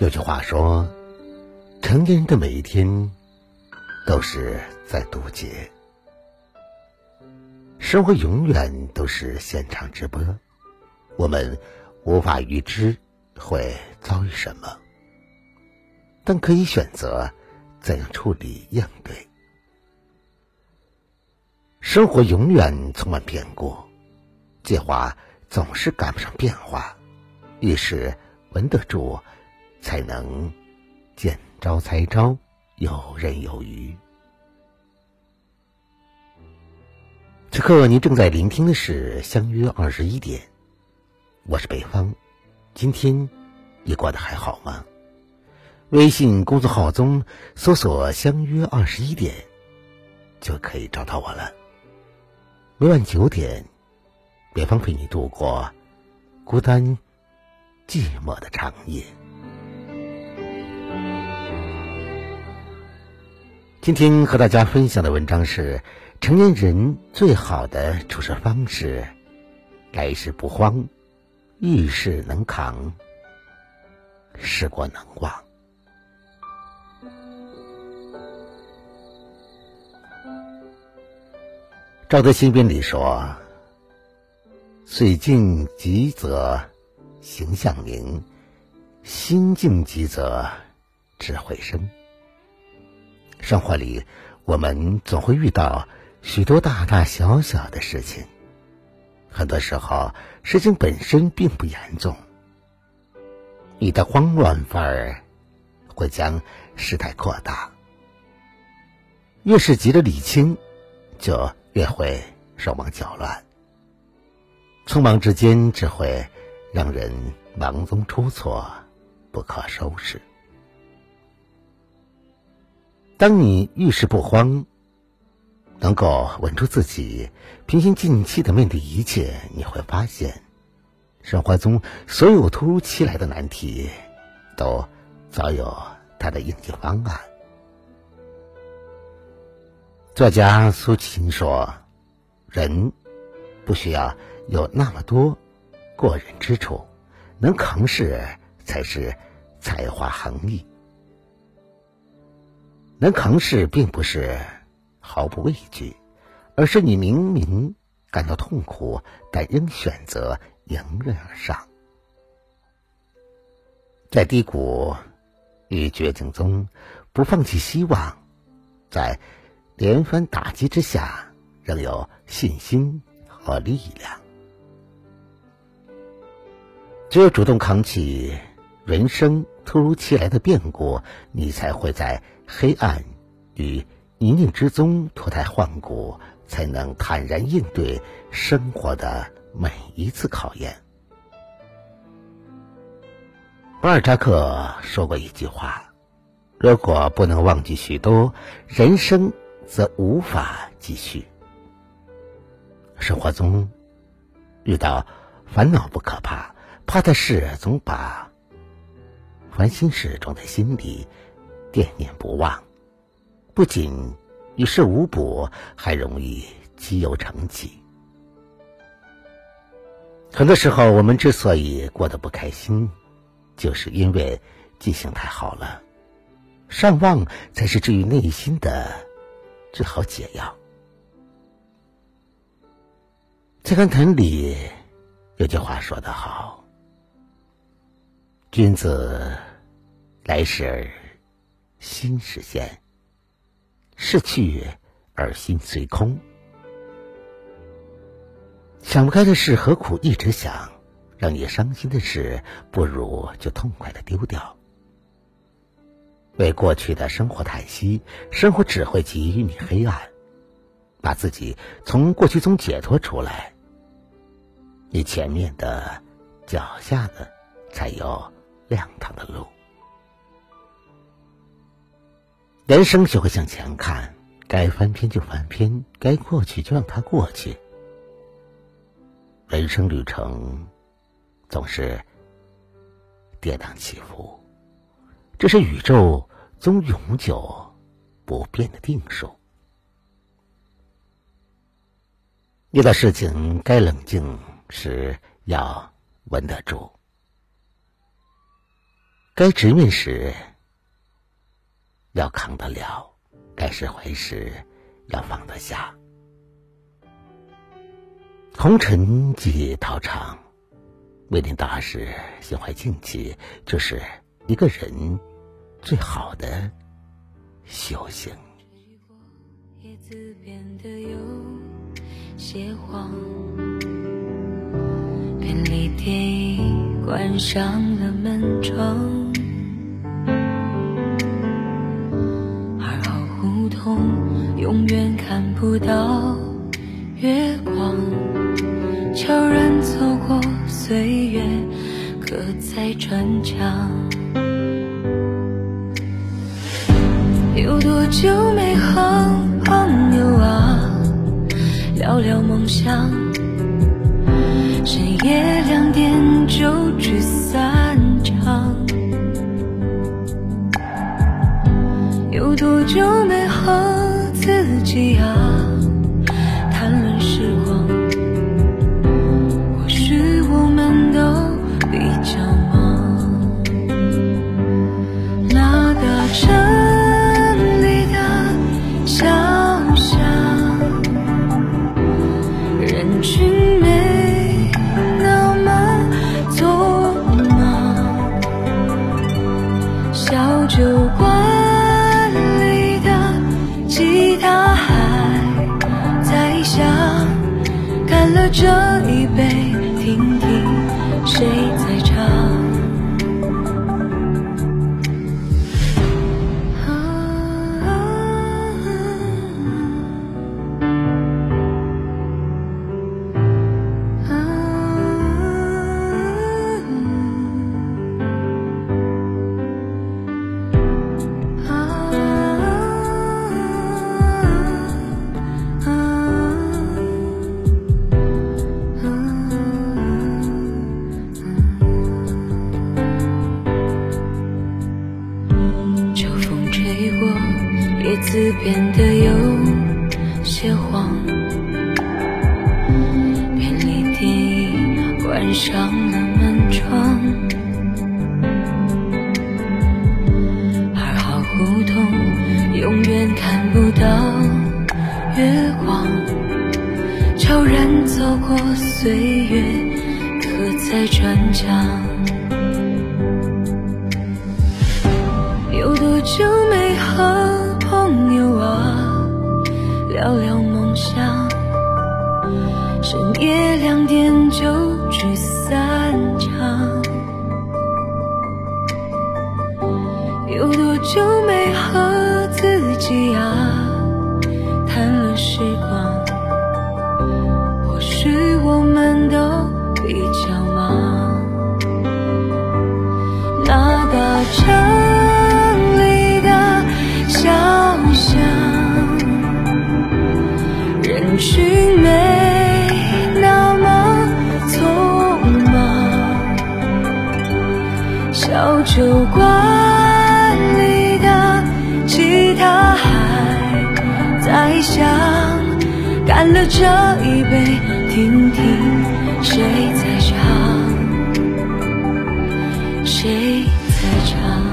有句话说：“成年人的每一天都是在渡劫，生活永远都是现场直播。我们无法预知会遭遇什么，但可以选择怎样处理应对。生活永远充满变故，计划总是赶不上变化，遇事稳得住。”才能见招拆招，游刃有余。此刻您正在聆听的是《相约二十一点》，我是北方。今天你过得还好吗？微信公众号中搜索“相约二十一点”，就可以找到我了。每晚九点，北方陪你度过孤单寂寞的长夜。今天和大家分享的文章是：成年人最好的处事方式，来时不慌，遇事能扛，事过能忘。赵德新编里说：“水静极则形象明，心静极则智慧深。”生活里，我们总会遇到许多大大小小的事情。很多时候，事情本身并不严重，你的慌乱范儿会将事态扩大。越是急着理清，就越会手忙脚乱。匆忙之间，只会让人忙中出错，不可收拾。当你遇事不慌，能够稳住自己，平心静气的面对一切，你会发现，生活中所有突如其来的难题，都早有它的应急方案。作家苏秦说：“人不需要有那么多过人之处，能扛事才是才华横溢。”能扛事，并不是毫不畏惧，而是你明明感到痛苦，但仍选择迎刃而上。在低谷与绝境中，不放弃希望；在连番打击之下，仍有信心和力量。只有主动扛起人生突如其来的变故，你才会在。黑暗与泥泞之中脱胎换骨，才能坦然应对生活的每一次考验。巴尔扎克说过一句话：“如果不能忘记许多，人生则无法继续。”生活中遇到烦恼不可怕，怕的是总把烦心事装在心里。念念不忘，不仅于事无补，还容易积忧成疾。很多时候，我们之所以过得不开心，就是因为记性太好了。善忘才是治愈内心的最好解药。在看坛里有句话说得好：“君子来时。”心实现，逝去而心随空。想不开的事，何苦一直想？让你伤心的事，不如就痛快的丢掉。为过去的生活叹息，生活只会给予你黑暗。把自己从过去中解脱出来，你前面的、脚下的，才有亮堂的路。人生学会向前看，该翻篇就翻篇，该过去就让它过去。人生旅程总是跌宕起伏，这是宇宙中永久不变的定数。遇到事情该冷静时，要稳得住。该直面时要扛得了，该释怀时要放得下。红尘几道长，为念大事，心怀静气，这是一个人最好的修行。便利店关上了门窗，永远看不到月光，悄然走过岁月，刻在砖墙。有多久没和朋友啊聊聊梦想？深夜两点就去散场，有多久没自己啊谈论时光？或许我们都比较忙，那大城里的小巷，人群叶子变得有些黄。便利店已关上了门窗，二号胡同永远看不到月光，悄然走过岁月，刻在砖墙。有多久没和聊聊梦想？深夜两点就去散场。有多久没和自己啊谈论时光？或许我们都比较忙。那大城酒馆里的吉他还在响，干了这一杯，听听谁在唱。谁在唱？